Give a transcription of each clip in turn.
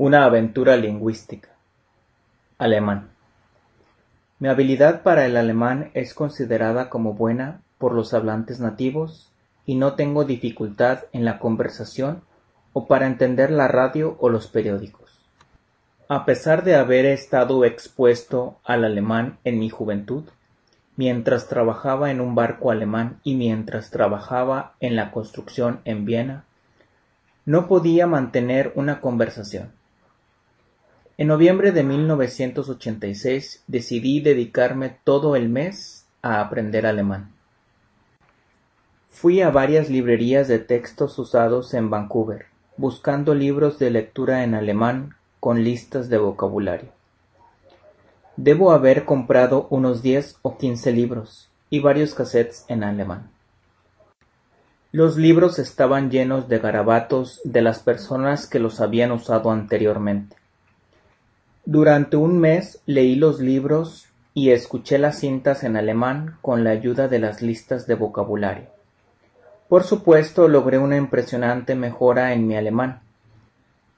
Una aventura lingüística. Alemán. Mi habilidad para el alemán es considerada como buena por los hablantes nativos y no tengo dificultad en la conversación o para entender la radio o los periódicos. A pesar de haber estado expuesto al alemán en mi juventud, mientras trabajaba en un barco alemán y mientras trabajaba en la construcción en Viena, no podía mantener una conversación. En noviembre de 1986 decidí dedicarme todo el mes a aprender alemán. Fui a varias librerías de textos usados en Vancouver, buscando libros de lectura en alemán con listas de vocabulario. Debo haber comprado unos diez o quince libros y varios cassettes en alemán. Los libros estaban llenos de garabatos de las personas que los habían usado anteriormente. Durante un mes leí los libros y escuché las cintas en alemán con la ayuda de las listas de vocabulario. Por supuesto, logré una impresionante mejora en mi alemán.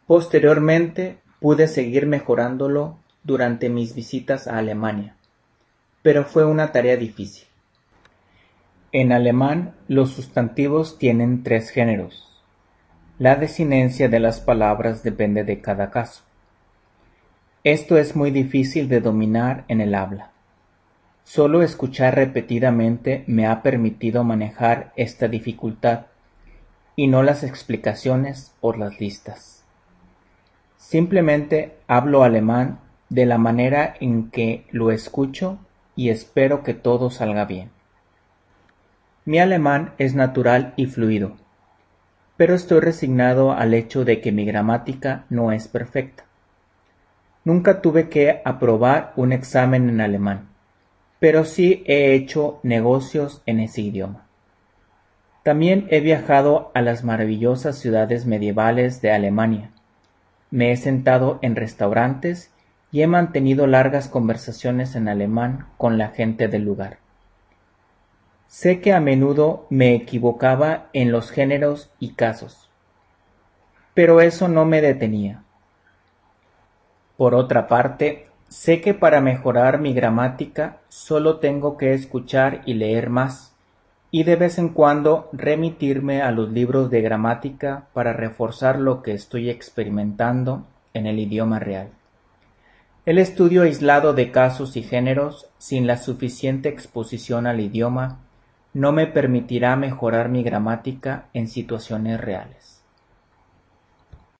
Posteriormente, pude seguir mejorándolo durante mis visitas a Alemania, pero fue una tarea difícil. En alemán los sustantivos tienen tres géneros. La desinencia de las palabras depende de cada caso. Esto es muy difícil de dominar en el habla. Solo escuchar repetidamente me ha permitido manejar esta dificultad y no las explicaciones o las listas. Simplemente hablo alemán de la manera en que lo escucho y espero que todo salga bien. Mi alemán es natural y fluido, pero estoy resignado al hecho de que mi gramática no es perfecta. Nunca tuve que aprobar un examen en alemán, pero sí he hecho negocios en ese idioma. También he viajado a las maravillosas ciudades medievales de Alemania. Me he sentado en restaurantes y he mantenido largas conversaciones en alemán con la gente del lugar. Sé que a menudo me equivocaba en los géneros y casos, pero eso no me detenía. Por otra parte, sé que para mejorar mi gramática solo tengo que escuchar y leer más, y de vez en cuando remitirme a los libros de gramática para reforzar lo que estoy experimentando en el idioma real. El estudio aislado de casos y géneros, sin la suficiente exposición al idioma, no me permitirá mejorar mi gramática en situaciones reales.